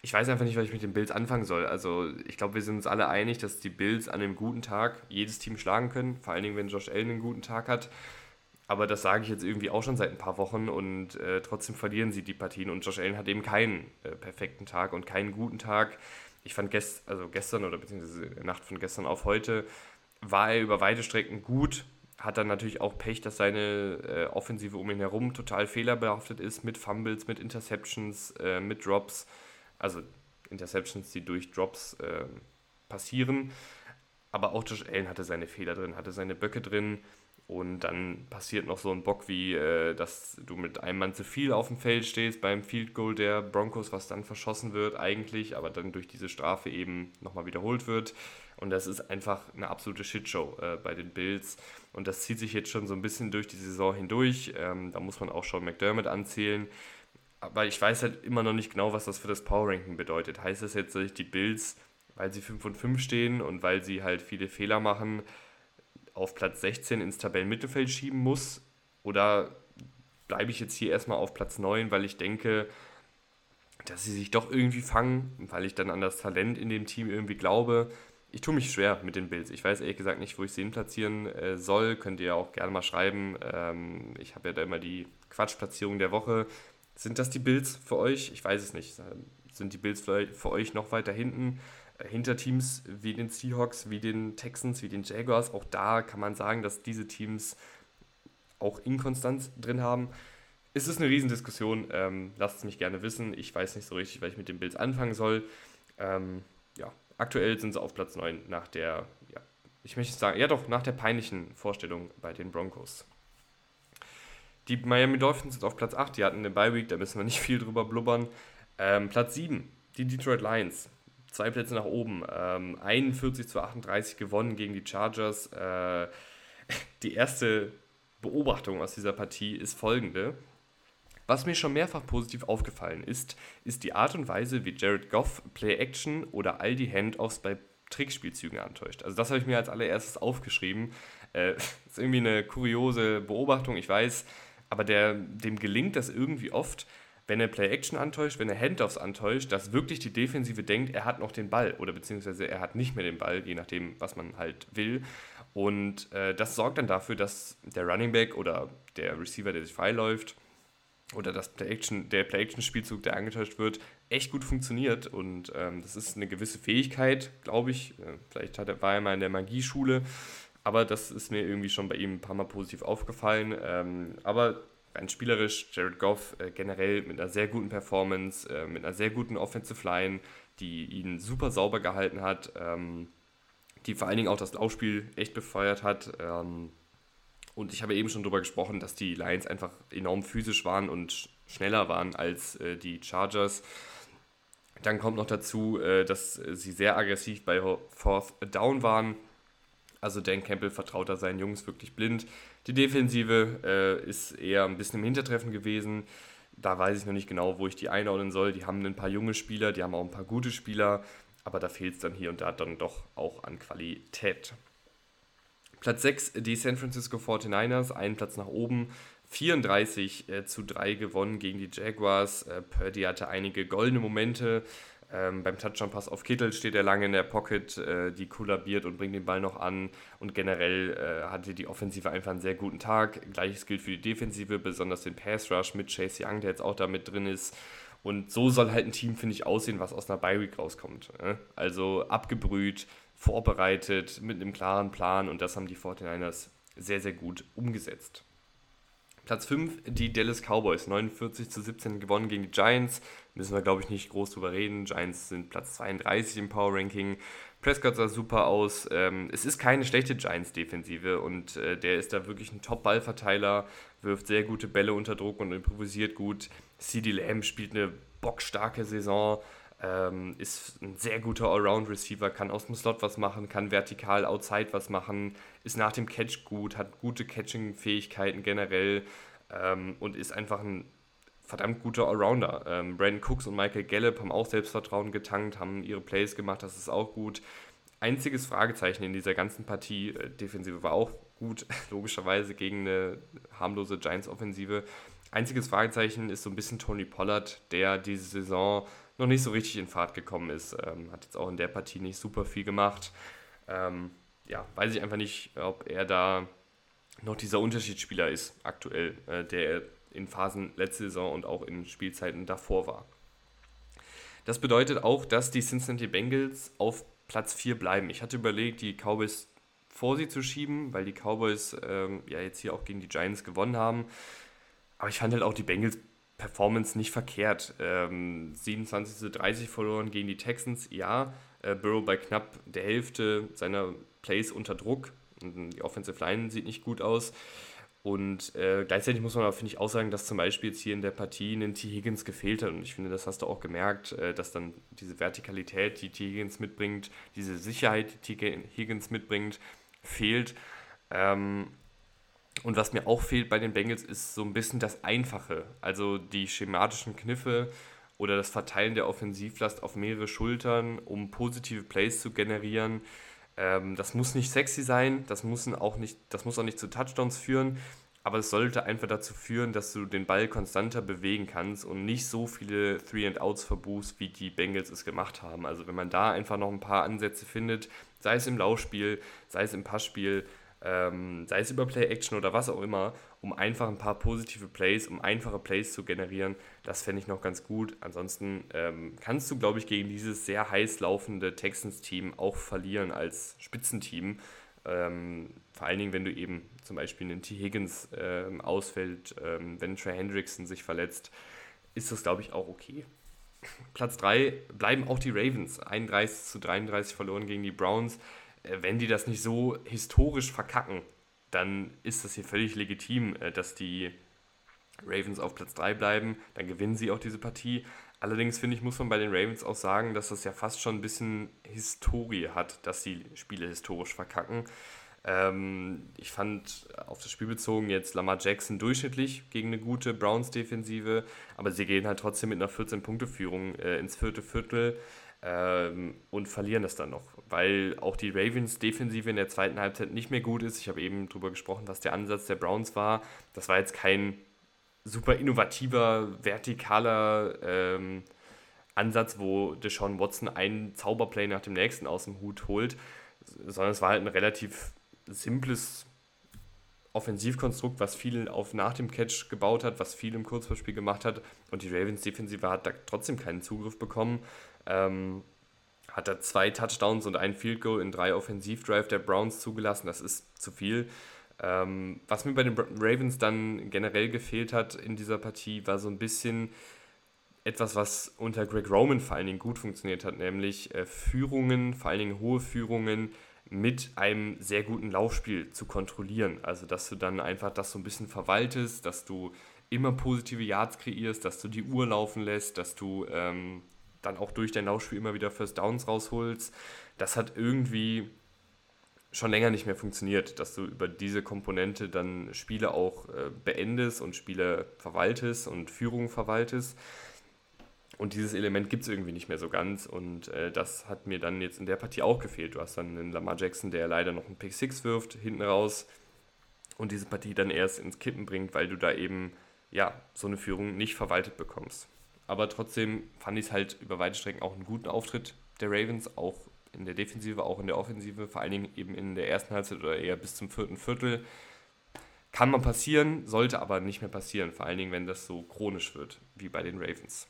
Ich weiß einfach nicht, was ich mit den Bills anfangen soll. Also, ich glaube, wir sind uns alle einig, dass die Bills an einem guten Tag jedes Team schlagen können, vor allen Dingen, wenn Josh Allen einen guten Tag hat. Aber das sage ich jetzt irgendwie auch schon seit ein paar Wochen und äh, trotzdem verlieren sie die Partien. Und Josh Allen hat eben keinen äh, perfekten Tag und keinen guten Tag. Ich fand gest also gestern oder beziehungsweise Nacht von gestern auf heute war er über weite Strecken gut, hat dann natürlich auch Pech, dass seine äh, Offensive um ihn herum total fehlerbehaftet ist mit Fumbles, mit Interceptions, äh, mit Drops. Also Interceptions, die durch Drops äh, passieren. Aber auch Josh Allen hatte seine Fehler drin, hatte seine Böcke drin. Und dann passiert noch so ein Bock wie, äh, dass du mit einem Mann zu viel auf dem Feld stehst beim Field Goal der Broncos, was dann verschossen wird eigentlich, aber dann durch diese Strafe eben nochmal wiederholt wird. Und das ist einfach eine absolute Shitshow äh, bei den Bills. Und das zieht sich jetzt schon so ein bisschen durch die Saison hindurch. Ähm, da muss man auch schon McDermott anzählen. Aber ich weiß halt immer noch nicht genau, was das für das Power Ranking bedeutet. Heißt das jetzt, dass ich die Bills, weil sie 5 und 5 stehen und weil sie halt viele Fehler machen, auf Platz 16 ins Tabellenmittelfeld schieben muss? Oder bleibe ich jetzt hier erstmal auf Platz 9, weil ich denke, dass sie sich doch irgendwie fangen, weil ich dann an das Talent in dem Team irgendwie glaube ich tue mich schwer mit den Bills. Ich weiß ehrlich gesagt nicht, wo ich sie hin platzieren äh, soll. Könnt ihr ja auch gerne mal schreiben. Ähm, ich habe ja da immer die Quatschplatzierung der Woche. Sind das die Bills für euch? Ich weiß es nicht. Sind die Bills für euch noch weiter hinten? Hinter Teams wie den Seahawks, wie den Texans, wie den Jaguars. Auch da kann man sagen, dass diese Teams auch Inkonstanz drin haben. Es ist eine Riesendiskussion. Ähm, lasst es mich gerne wissen. Ich weiß nicht so richtig, was ich mit den Bills anfangen soll. Ähm, ja, Aktuell sind sie auf Platz 9 nach der, ja, ich möchte sagen, ja doch, nach der peinlichen Vorstellung bei den Broncos. Die Miami Dolphins sind auf Platz 8, die hatten eine Bye-Week, da müssen wir nicht viel drüber blubbern. Ähm, Platz 7, die Detroit Lions. Zwei Plätze nach oben. Ähm, 41 zu 38 gewonnen gegen die Chargers. Äh, die erste Beobachtung aus dieser Partie ist folgende. Was mir schon mehrfach positiv aufgefallen ist, ist die Art und Weise, wie Jared Goff Play-Action oder all die Handoffs bei Trickspielzügen antäuscht. Also das habe ich mir als allererstes aufgeschrieben. Äh, ist irgendwie eine kuriose Beobachtung, ich weiß, aber der, dem gelingt das irgendwie oft, wenn er Play-Action antäuscht, wenn er Handoffs antäuscht, dass wirklich die Defensive denkt, er hat noch den Ball oder beziehungsweise er hat nicht mehr den Ball, je nachdem, was man halt will. Und äh, das sorgt dann dafür, dass der Running Back oder der Receiver, der sich freiläuft, oder das Play-Action, der Play-Action-Spielzug, der angetäuscht wird, echt gut funktioniert. Und ähm, das ist eine gewisse Fähigkeit, glaube ich. Äh, vielleicht hat er, war er mal in der Magieschule, aber das ist mir irgendwie schon bei ihm ein paar Mal positiv aufgefallen. Ähm, aber rein spielerisch, Jared Goff äh, generell mit einer sehr guten Performance, äh, mit einer sehr guten Offensive Line, die ihn super sauber gehalten hat, ähm, die vor allen Dingen auch das Laufspiel echt befeuert hat. Ähm, und ich habe eben schon darüber gesprochen, dass die Lions einfach enorm physisch waren und schneller waren als äh, die Chargers. Dann kommt noch dazu, äh, dass sie sehr aggressiv bei Fourth Down waren. Also Dan Campbell vertraut da seinen Jungs wirklich blind. Die Defensive äh, ist eher ein bisschen im Hintertreffen gewesen. Da weiß ich noch nicht genau, wo ich die einordnen soll. Die haben ein paar junge Spieler, die haben auch ein paar gute Spieler, aber da fehlt es dann hier und da dann doch auch an Qualität. Platz 6 die San Francisco 49ers, einen Platz nach oben. 34 äh, zu 3 gewonnen gegen die Jaguars. Äh, Purdy hatte einige goldene Momente. Ähm, beim Touchdown-Pass auf Kittel steht er lange in der Pocket, äh, die kollabiert und bringt den Ball noch an. Und generell äh, hatte die Offensive einfach einen sehr guten Tag. Gleiches gilt für die Defensive, besonders den Pass-Rush mit Chase Young, der jetzt auch da mit drin ist. Und so soll halt ein Team, finde ich, aussehen, was aus einer Bye-Week rauskommt. Ne? Also abgebrüht, vorbereitet, mit einem klaren Plan und das haben die 49ers sehr, sehr gut umgesetzt. Platz 5, die Dallas Cowboys, 49 zu 17 gewonnen gegen die Giants. Müssen wir, glaube ich, nicht groß drüber reden. Giants sind Platz 32 im Power Ranking. Prescott sah super aus. Ähm, es ist keine schlechte Giants-Defensive und äh, der ist da wirklich ein Top-Ballverteiler, wirft sehr gute Bälle unter Druck und improvisiert gut. CD Lamb spielt eine bockstarke Saison. Ähm, ist ein sehr guter Allround-Receiver, kann aus dem Slot was machen, kann vertikal outside was machen, ist nach dem Catch gut, hat gute Catching-Fähigkeiten generell ähm, und ist einfach ein verdammt guter Allrounder. Ähm, Brandon Cooks und Michael Gallup haben auch Selbstvertrauen getankt, haben ihre Plays gemacht, das ist auch gut. Einziges Fragezeichen in dieser ganzen Partie, äh, Defensive war auch gut, logischerweise gegen eine harmlose Giants-Offensive. Einziges Fragezeichen ist so ein bisschen Tony Pollard, der diese Saison noch nicht so richtig in Fahrt gekommen ist. Ähm, hat jetzt auch in der Partie nicht super viel gemacht. Ähm, ja, weiß ich einfach nicht, ob er da noch dieser Unterschiedsspieler ist aktuell, äh, der in Phasen letzte Saison und auch in Spielzeiten davor war. Das bedeutet auch, dass die Cincinnati Bengals auf Platz 4 bleiben. Ich hatte überlegt, die Cowboys vor sie zu schieben, weil die Cowboys ähm, ja jetzt hier auch gegen die Giants gewonnen haben. Aber ich fand halt auch die Bengals Performance nicht verkehrt. Ähm, 27 zu 30 verloren gegen die Texans, ja. Äh, Burrow bei knapp der Hälfte seiner Plays unter Druck. Die Offensive Line sieht nicht gut aus. Und äh, gleichzeitig muss man aber, finde ich, auch sagen, dass zum Beispiel jetzt hier in der Partie einen T. Higgins gefehlt hat. Und ich finde, das hast du auch gemerkt, äh, dass dann diese Vertikalität, die T. Higgins mitbringt, diese Sicherheit, die T. Higgins mitbringt, fehlt. Ähm, und was mir auch fehlt bei den Bengals ist so ein bisschen das Einfache. Also die schematischen Kniffe oder das Verteilen der Offensivlast auf mehrere Schultern, um positive Plays zu generieren. Ähm, das muss nicht sexy sein, das muss auch nicht, das muss auch nicht zu Touchdowns führen, aber es sollte einfach dazu führen, dass du den Ball konstanter bewegen kannst und nicht so viele Three and Outs verbuchst, wie die Bengals es gemacht haben. Also wenn man da einfach noch ein paar Ansätze findet, sei es im Laufspiel, sei es im Passspiel, ähm, sei es über Play-Action oder was auch immer, um einfach ein paar positive Plays, um einfache Plays zu generieren. Das fände ich noch ganz gut. Ansonsten ähm, kannst du, glaube ich, gegen dieses sehr heiß laufende Texans-Team auch verlieren als Spitzenteam. Ähm, vor allen Dingen, wenn du eben zum Beispiel einen T. Higgins ähm, ausfällt, ähm, wenn Trey Hendrickson sich verletzt, ist das, glaube ich, auch okay. Platz 3 bleiben auch die Ravens. 31 zu 33 verloren gegen die Browns. Äh, wenn die das nicht so historisch verkacken, dann ist das hier völlig legitim, äh, dass die Ravens auf Platz 3 bleiben. Dann gewinnen sie auch diese Partie. Allerdings finde ich, muss man bei den Ravens auch sagen, dass das ja fast schon ein bisschen Historie hat, dass sie Spiele historisch verkacken. Ähm, ich fand auf das Spiel bezogen jetzt Lamar Jackson durchschnittlich gegen eine gute Browns-Defensive, aber sie gehen halt trotzdem mit einer 14-Punkte-Führung äh, ins vierte Viertel ähm, und verlieren das dann noch, weil auch die Ravens-Defensive in der zweiten Halbzeit nicht mehr gut ist. Ich habe eben darüber gesprochen, was der Ansatz der Browns war. Das war jetzt kein super innovativer, vertikaler ähm, Ansatz, wo Deshaun Watson einen Zauberplay nach dem nächsten aus dem Hut holt, sondern es war halt ein relativ simples Offensivkonstrukt, was viel auf nach dem Catch gebaut hat, was viel im Kurzverspiel gemacht hat und die Ravens Defensive hat da trotzdem keinen Zugriff bekommen. Ähm, hat er zwei Touchdowns und ein Field Goal in drei Offensivdrive der Browns zugelassen. Das ist zu viel. Ähm, was mir bei den Ravens dann generell gefehlt hat in dieser Partie, war so ein bisschen etwas, was unter Greg Roman vor allen Dingen gut funktioniert hat, nämlich äh, Führungen, vor allen Dingen hohe Führungen mit einem sehr guten Laufspiel zu kontrollieren. Also, dass du dann einfach das so ein bisschen verwaltest, dass du immer positive Yards kreierst, dass du die Uhr laufen lässt, dass du ähm, dann auch durch dein Laufspiel immer wieder First Downs rausholst. Das hat irgendwie schon länger nicht mehr funktioniert, dass du über diese Komponente dann Spiele auch äh, beendest und Spiele verwaltest und Führung verwaltest. Und dieses Element gibt es irgendwie nicht mehr so ganz. Und äh, das hat mir dann jetzt in der Partie auch gefehlt. Du hast dann einen Lamar Jackson, der leider noch einen Pick 6 wirft, hinten raus. Und diese Partie dann erst ins Kippen bringt, weil du da eben ja, so eine Führung nicht verwaltet bekommst. Aber trotzdem fand ich es halt über weite Strecken auch einen guten Auftritt der Ravens, auch in der Defensive, auch in der Offensive, vor allen Dingen eben in der ersten Halbzeit oder eher bis zum vierten Viertel. Kann man passieren, sollte aber nicht mehr passieren, vor allen Dingen, wenn das so chronisch wird, wie bei den Ravens.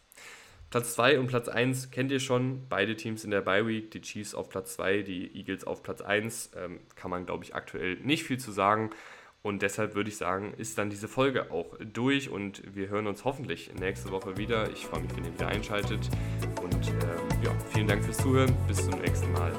Platz 2 und Platz 1 kennt ihr schon, beide Teams in der Bye Week, die Chiefs auf Platz 2, die Eagles auf Platz 1, ähm, kann man glaube ich aktuell nicht viel zu sagen. Und deshalb würde ich sagen, ist dann diese Folge auch durch und wir hören uns hoffentlich nächste Woche wieder. Ich freue mich, wenn ihr wieder einschaltet und ähm, ja, vielen Dank fürs Zuhören. Bis zum nächsten Mal.